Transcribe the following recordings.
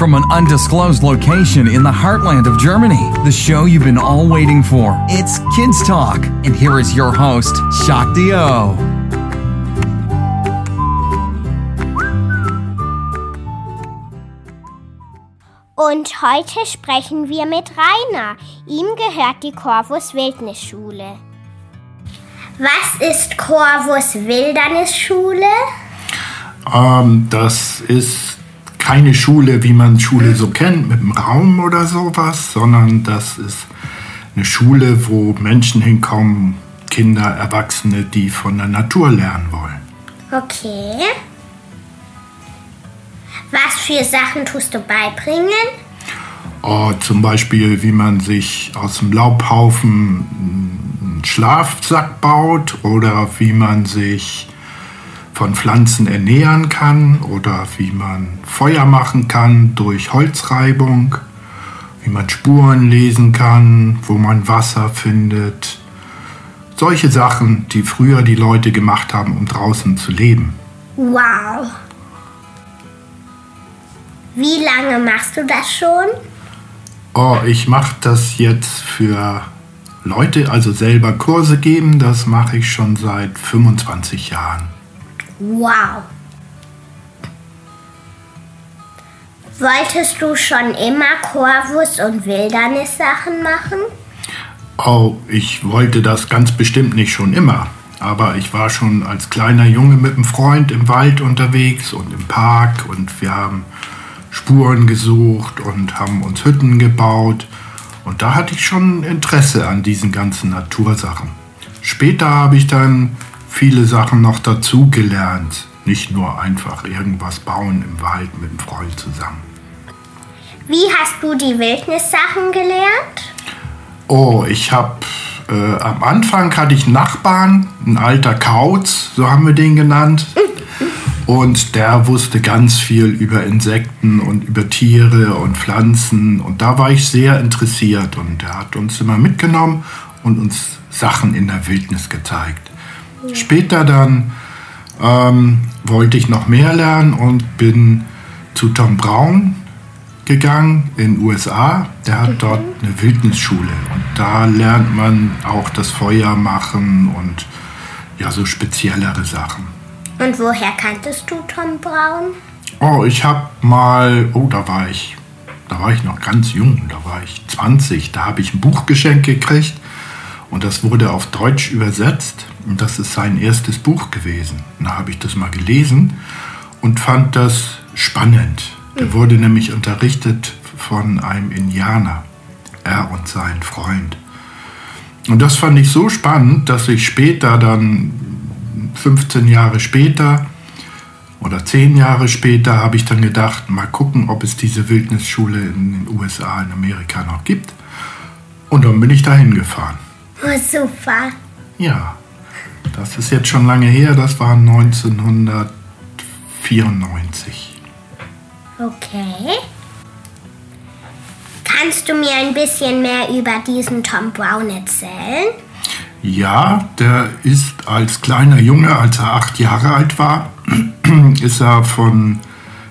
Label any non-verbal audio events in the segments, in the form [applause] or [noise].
from an undisclosed location in the heartland of Germany. The show you've been all waiting for. It's Kids Talk, and here is your host, Shakti O. Und heute sprechen wir mit Rainer. Ihm gehört die Corvus Wildnisschule. Was ist Corvus Wildnisschule? Ähm, das ist keine Schule, wie man Schule so kennt, mit einem Raum oder sowas, sondern das ist eine Schule, wo Menschen hinkommen, Kinder, Erwachsene, die von der Natur lernen wollen. Okay. Was für Sachen tust du beibringen? Oh, zum Beispiel, wie man sich aus dem Laubhaufen einen Schlafsack baut oder wie man sich von Pflanzen ernähren kann oder wie man Feuer machen kann durch Holzreibung, wie man Spuren lesen kann, wo man Wasser findet. Solche Sachen, die früher die Leute gemacht haben, um draußen zu leben. Wow. Wie lange machst du das schon? Oh, ich mache das jetzt für Leute, also selber Kurse geben, das mache ich schon seit 25 Jahren. Wow. Wolltest du schon immer Corvus und Wildnissachen machen? Oh, ich wollte das ganz bestimmt nicht schon immer. Aber ich war schon als kleiner Junge mit einem Freund im Wald unterwegs und im Park und wir haben Spuren gesucht und haben uns Hütten gebaut. Und da hatte ich schon Interesse an diesen ganzen Natursachen. Später habe ich dann viele Sachen noch dazu gelernt. Nicht nur einfach irgendwas bauen im Wald mit einem Freund zusammen. Wie hast du die Wildnissachen gelernt? Oh, ich habe äh, am Anfang hatte ich Nachbarn, ein alter Kauz, so haben wir den genannt. [laughs] Und der wusste ganz viel über Insekten und über Tiere und Pflanzen. Und da war ich sehr interessiert. Und er hat uns immer mitgenommen und uns Sachen in der Wildnis gezeigt. Ja. Später dann ähm, wollte ich noch mehr lernen und bin zu Tom Brown gegangen in den USA. Der hat mhm. dort eine Wildnisschule. Und da lernt man auch das Feuer machen und ja, so speziellere Sachen. Und woher kanntest du Tom Brown? Oh, ich habe mal, oh, da war ich, da war ich noch ganz jung, da war ich 20, da habe ich ein Buch geschenkt gekriegt und das wurde auf Deutsch übersetzt und das ist sein erstes Buch gewesen. Da habe ich das mal gelesen und fand das spannend. Der mhm. wurde nämlich unterrichtet von einem Indianer, er und sein Freund. Und das fand ich so spannend, dass ich später dann 15 Jahre später oder 10 Jahre später habe ich dann gedacht, mal gucken, ob es diese Wildnisschule in den USA, in Amerika noch gibt. Und dann bin ich dahin gefahren. Oh, super. Ja, das ist jetzt schon lange her, das war 1994. Okay. Kannst du mir ein bisschen mehr über diesen Tom Brown erzählen? Ja, der ist als kleiner Junge, als er acht Jahre alt war, [clears throat] ist er von,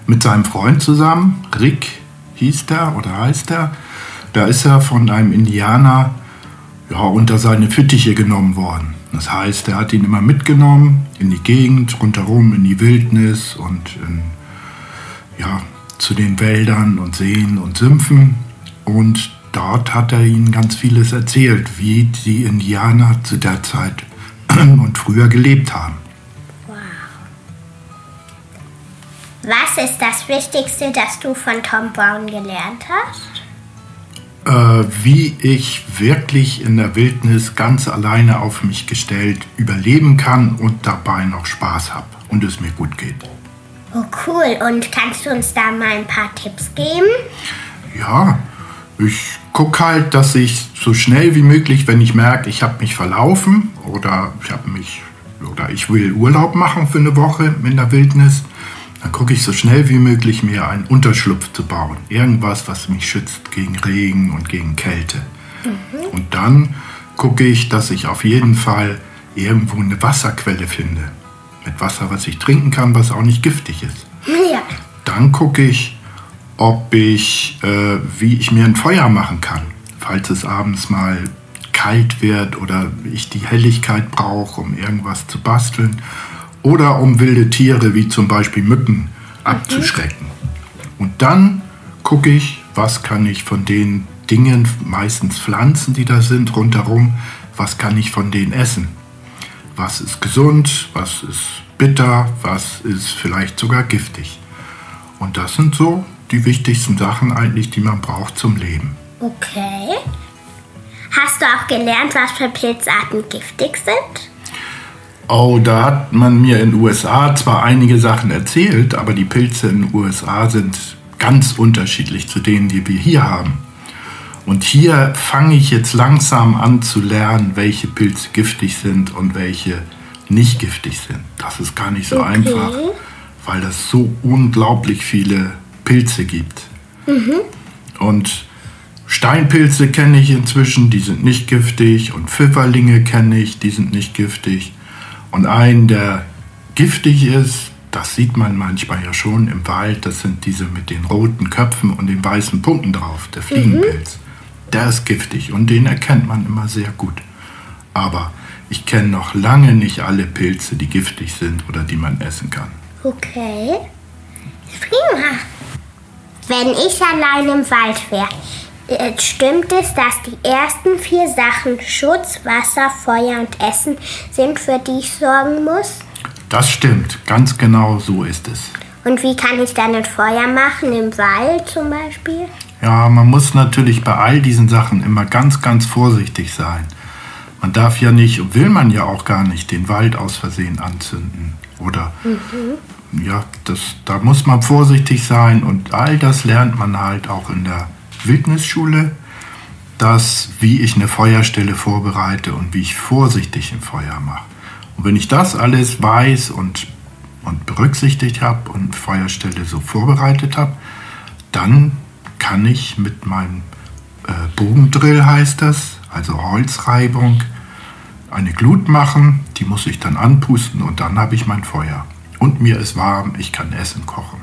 mit seinem Freund zusammen, Rick hieß der oder heißt er, da ist er von einem Indianer ja, unter seine Fittiche genommen worden. Das heißt, er hat ihn immer mitgenommen in die Gegend, rundherum in die Wildnis und in, ja, zu den Wäldern und Seen und Sümpfen. Und dort hat er ihnen ganz vieles erzählt, wie die Indianer zu der Zeit [clears throat] und früher gelebt haben. Wow. Was ist das Wichtigste, das du von Tom Brown gelernt hast? Äh, wie ich wirklich in der Wildnis ganz alleine auf mich gestellt überleben kann und dabei noch Spaß habe und es mir gut geht. Oh cool, und kannst du uns da mal ein paar Tipps geben? Ja, ich gucke halt, dass ich so schnell wie möglich, wenn ich merke, ich habe mich verlaufen oder ich habe mich oder ich will Urlaub machen für eine Woche in der Wildnis, dann gucke ich so schnell wie möglich mir einen Unterschlupf zu bauen. Irgendwas, was mich schützt gegen Regen und gegen Kälte. Mhm. Und dann gucke ich, dass ich auf jeden Fall irgendwo eine Wasserquelle finde. Mit Wasser, was ich trinken kann, was auch nicht giftig ist. Ja. Dann gucke ich, ob ich, äh, wie ich mir ein Feuer machen kann, falls es abends mal kalt wird oder ich die Helligkeit brauche, um irgendwas zu basteln oder um wilde Tiere wie zum Beispiel Mücken abzuschrecken. Und dann gucke ich, was kann ich von den Dingen, meistens Pflanzen, die da sind, rundherum, was kann ich von denen essen? Was ist gesund, was ist bitter, was ist vielleicht sogar giftig? Und das sind so die wichtigsten Sachen eigentlich, die man braucht zum Leben. Okay. Hast du auch gelernt, was für Pilzarten giftig sind? Oh, da hat man mir in den USA zwar einige Sachen erzählt, aber die Pilze in den USA sind ganz unterschiedlich zu denen, die wir hier haben. Und hier fange ich jetzt langsam an zu lernen, welche Pilze giftig sind und welche nicht giftig sind. Das ist gar nicht so Okay. einfach, weil es so unglaublich viele Pilze gibt. Und Steinpilze kenne ich inzwischen, die sind nicht giftig. Und Pfifferlinge kenne ich, die sind nicht giftig. Und einen, der giftig ist, das sieht man manchmal ja schon im Wald, das sind diese mit den roten Köpfen und den weißen Punkten drauf, der Fliegenpilz. Der ist giftig und den erkennt man immer sehr gut. Aber ich kenne noch lange nicht alle Pilze, die giftig sind oder die man essen kann. Okay. Prima. Wenn ich allein im Wald wäre, stimmt es, dass die ersten vier Sachen Schutz, Wasser, Feuer und Essen sind, für die ich sorgen muss? Das stimmt, ganz genau so ist es. Und wie kann ich dann ein Feuer machen? Im Wald zum Beispiel? Ja, man muss natürlich bei all diesen Sachen immer ganz, ganz vorsichtig sein. Man darf ja nicht, und will man ja auch gar nicht, den Wald aus Versehen anzünden. Oder, ja, das, da muss man vorsichtig sein. Und all das lernt man halt auch in der Wildnisschule, dass, wie ich eine Feuerstelle vorbereite und wie ich vorsichtig ein Feuer mache. Und wenn ich das alles weiß und, und berücksichtigt habe und Feuerstelle so vorbereitet habe, dann kann ich mit meinem äh, Bogendrill heißt das, also Holzreibung, eine Glut machen, die muss ich dann anpusten und dann habe ich mein Feuer. Und mir ist warm, ich kann Essen kochen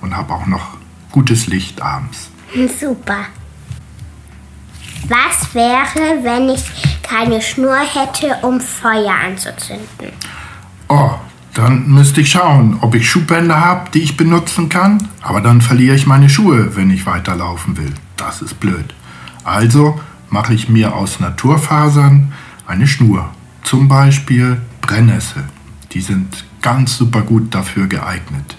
und habe auch noch gutes Licht abends. Super. Was wäre, wenn ich keine Schnur hätte, um Feuer anzuzünden? Oh, dann müsste ich schauen, ob ich Schuhbänder habe, die ich benutzen kann, aber dann verliere ich meine Schuhe, wenn ich weiterlaufen will. Das ist blöd. Also mache ich mir aus Naturfasern eine Schnur. Zum Beispiel Brennnessel. Die sind ganz super gut dafür geeignet.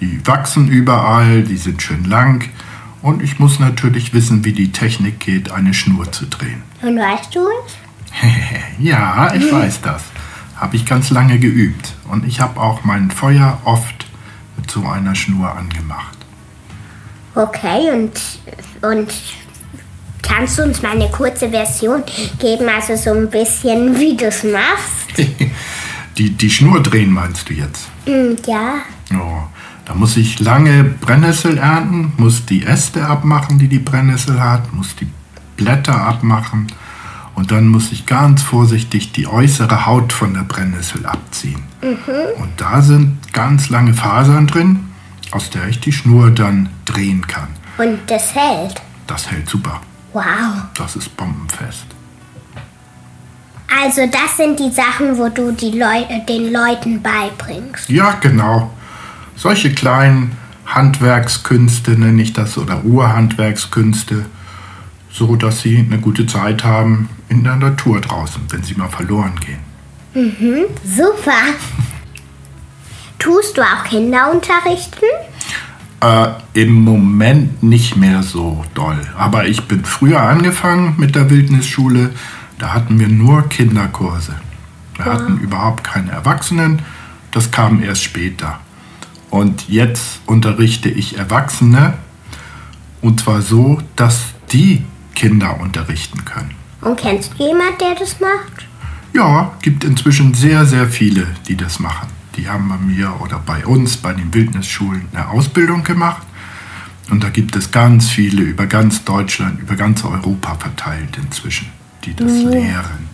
Die wachsen überall, die sind schön lang und ich muss natürlich wissen, wie die Technik geht, eine Schnur zu drehen. Und weißt du es? [laughs] Ja, ich weiß das. Habe ich ganz lange geübt. Und ich habe auch mein Feuer oft mit so einer Schnur angemacht. Okay, und, und kannst du uns mal eine kurze Version geben, also so ein bisschen, wie du es machst? [laughs] Die, die Schnur drehen meinst du jetzt? Hm, ja. Da muss ich lange Brennnessel ernten, muss die Äste abmachen, die die Brennnessel hat, muss die Blätter abmachen und dann muss ich ganz vorsichtig die äußere Haut von der Brennnessel abziehen. Und da sind ganz lange Fasern drin, aus der ich die Schnur dann drehen kann. Und das hält. Das hält super. Wow. Das ist bombenfest. Also das sind die Sachen, wo du die Leu den Leuten beibringst. Ja, genau. Solche kleinen Handwerkskünste nenne ich das oder Urhandwerkskünste, so dass sie eine gute Zeit haben in der Natur draußen, wenn sie mal verloren gehen. Super. Tust du auch Kinder unterrichten? Äh, Im Moment nicht mehr so doll. Aber ich bin früher angefangen mit der Wildnisschule. Da hatten wir nur Kinderkurse. Wir hatten überhaupt keine Erwachsenen. Das kam erst später. Und jetzt unterrichte ich Erwachsene. Und zwar so, dass die Kinder unterrichten können. Und kennst du jemand, der das macht? Ja, gibt inzwischen sehr, sehr viele, die das machen. Die haben bei mir oder bei uns, bei den Wildnisschulen, eine Ausbildung gemacht. Und da gibt es ganz viele über ganz Deutschland, über ganz Europa verteilt inzwischen, die das lehren.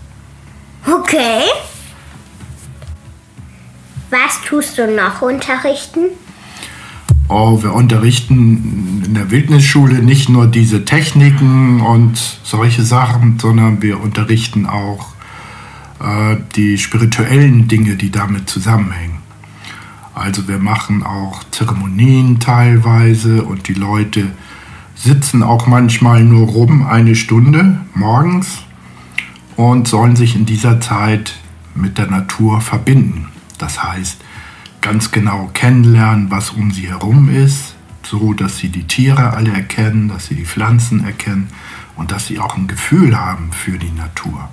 Okay. Was tust du noch unterrichten? Oh, wir unterrichten in der Wildnisschule nicht nur diese Techniken und solche Sachen, sondern wir unterrichten auch äh, die spirituellen Dinge, die damit zusammenhängen. Also wir machen auch Zeremonien teilweise und die Leute sitzen auch manchmal nur rum eine Stunde morgens und sollen sich in dieser Zeit mit der Natur verbinden. Das heißt, ganz genau kennenlernen, was um sie herum ist, so dass sie die Tiere alle erkennen, dass sie die Pflanzen erkennen und dass sie auch ein Gefühl haben für die Natur.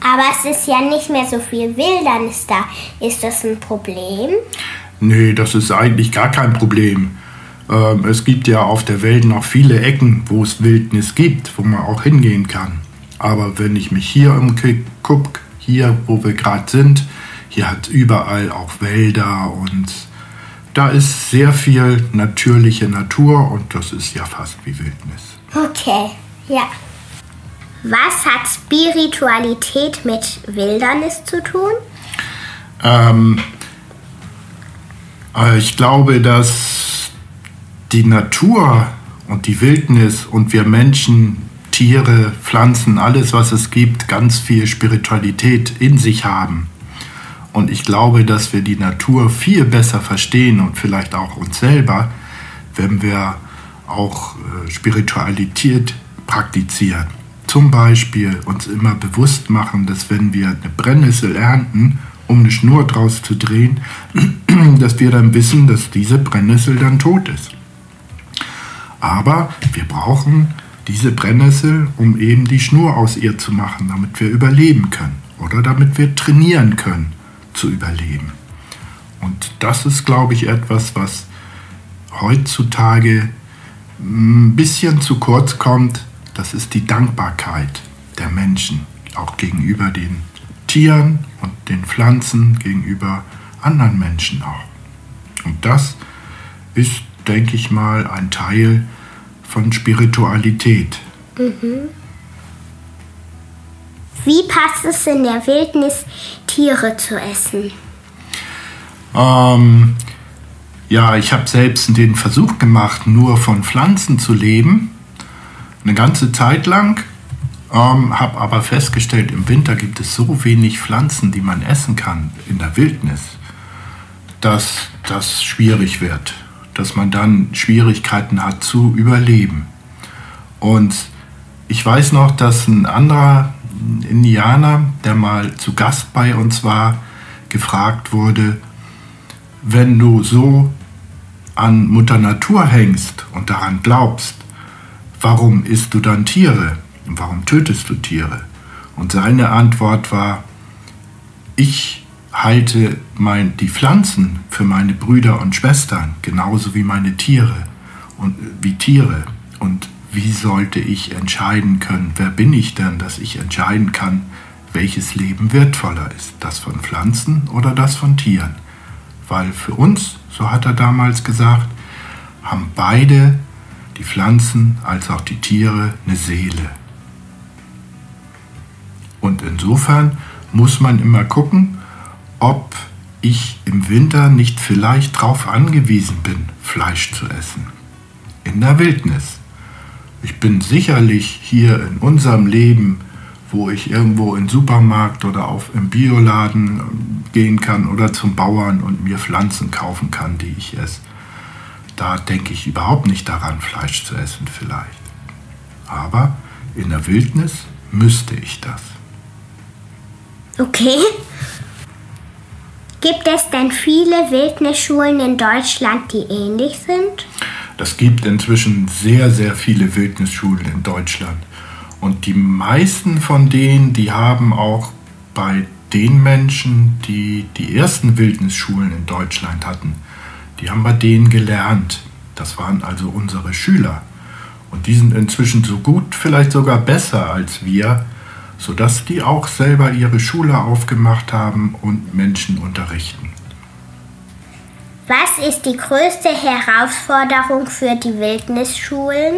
Aber es ist ja nicht mehr so viel Wildernis da. Ist das ein Problem? Nee, das ist eigentlich gar kein Problem. Ähm, es gibt ja auf der Welt noch viele Ecken, wo es Wildnis gibt, wo man auch hingehen kann. Aber wenn ich mich hier umgucke, hier wo wir gerade sind, hier hat überall auch Wälder und da ist sehr viel natürliche Natur und das ist ja fast wie Wildnis. Okay, ja. Was hat Spiritualität mit Wildnis zu tun? Ähm, äh, ich glaube, dass die Natur und die Wildnis und wir Menschen, Tiere, Pflanzen, alles, was es gibt, ganz viel Spiritualität in sich haben. Und ich glaube, dass wir die Natur viel besser verstehen und vielleicht auch uns selber, wenn wir auch äh, Spiritualität praktizieren. Zum Beispiel uns immer bewusst machen, dass wenn wir eine Brennnessel ernten, um eine Schnur draus zu drehen, [clears throat] dass wir dann wissen, dass diese Brennnessel dann tot ist. Aber wir brauchen diese Brennnessel, um eben die Schnur aus ihr zu machen, damit wir überleben können oder damit wir trainieren können zu überleben. Und das ist, glaube ich, etwas, was heutzutage ein bisschen zu kurz kommt. Das ist die Dankbarkeit der Menschen, auch gegenüber den Tieren und den Pflanzen, gegenüber anderen Menschen auch. Und das ist, denke ich mal, ein Teil von Spiritualität. Mhm. Wie passt es in der Wildnis, Tiere zu essen? Ähm, ja, ich habe selbst den Versuch gemacht, nur von Pflanzen zu leben. Eine ganze Zeit lang. Ähm, habe aber festgestellt, im Winter gibt es so wenig Pflanzen, die man essen kann in der Wildnis, dass das schwierig wird. Dass man dann Schwierigkeiten hat zu überleben. Und ich weiß noch, dass ein anderer Indianer, der mal zu Gast bei uns war, gefragt wurde, wenn du so an Mutter Natur hängst und daran glaubst, warum isst du dann Tiere? Und warum tötest du Tiere? Und seine Antwort war, ich halte mein, die Pflanzen für meine Brüder und Schwestern, genauso wie meine Tiere und wie Tiere. Und wie sollte ich entscheiden können, wer bin ich denn, dass ich entscheiden kann, welches Leben wertvoller ist, das von Pflanzen oder das von Tieren. Weil für uns, so hat er damals gesagt, haben beide, die Pflanzen als auch die Tiere, eine Seele. Und insofern muss man immer gucken, ob ich im Winter nicht vielleicht darauf angewiesen bin, Fleisch zu essen. In der Wildnis. Ich bin sicherlich hier in unserem Leben, wo ich irgendwo in den Supermarkt oder auf im Bioladen gehen kann oder zum Bauern und mir Pflanzen kaufen kann, die ich esse. Da denke ich überhaupt nicht daran, Fleisch zu essen vielleicht. Aber in der Wildnis müsste ich das. Okay. Gibt es denn viele Wildnisschulen in Deutschland, die ähnlich sind? Das gibt inzwischen sehr, sehr viele Wildnisschulen in Deutschland. Und die meisten von denen, die haben auch bei den Menschen, die die ersten Wildnisschulen in Deutschland hatten, die haben bei denen gelernt. Das waren also unsere Schüler. Und die sind inzwischen so gut, vielleicht sogar besser als wir, sodass die auch selber ihre Schule aufgemacht haben und Menschen unterrichten. Was ist die größte Herausforderung für die Wildnisschulen?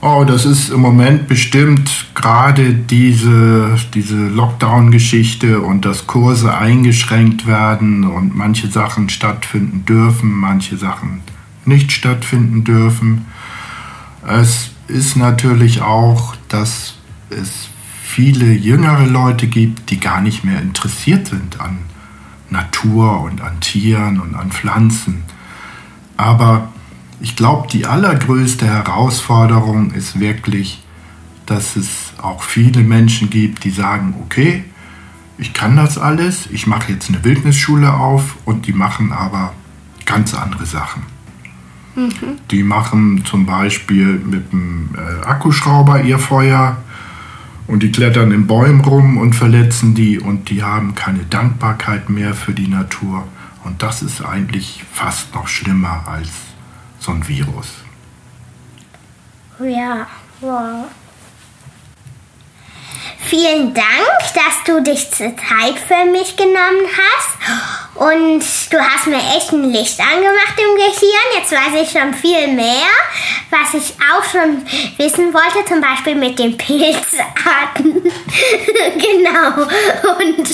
Oh, das ist im Moment bestimmt gerade diese, diese Lockdown-Geschichte und dass Kurse eingeschränkt werden und manche Sachen stattfinden dürfen, manche Sachen nicht stattfinden dürfen. Es ist natürlich auch, dass es viele jüngere Leute gibt, die gar nicht mehr interessiert sind an Natur und an Tieren und an Pflanzen. Aber ich glaube, die allergrößte Herausforderung ist wirklich, dass es auch viele Menschen gibt, die sagen, okay, ich kann das alles, ich mache jetzt eine Wildnisschule auf und die machen aber ganz andere Sachen. Mhm. Die machen zum Beispiel mit einem äh, Akkuschrauber ihr Feuer und die klettern in Bäumen rum und verletzen die und die haben keine Dankbarkeit mehr für die Natur. Und das ist eigentlich fast noch schlimmer als so ein Virus. Ja, wow. Vielen Dank, dass du dich Zeit für mich genommen hast. Und du hast mir echt ein Licht angemacht im Gehirn. Jetzt weiß ich schon viel mehr, was ich auch schon wissen wollte, zum Beispiel mit den Pilzarten. [laughs] genau. Und [laughs]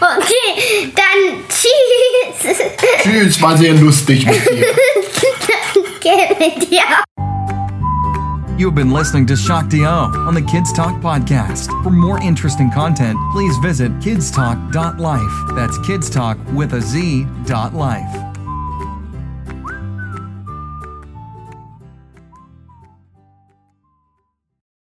Okay, dann tschüss. Tschüss, war sehr lustig mit dir. Mit dir. You've been listening to Shakti O on the Kids Talk podcast. For more interesting content, please visit kidstalk.life. That's kidstalk with a Z dot life.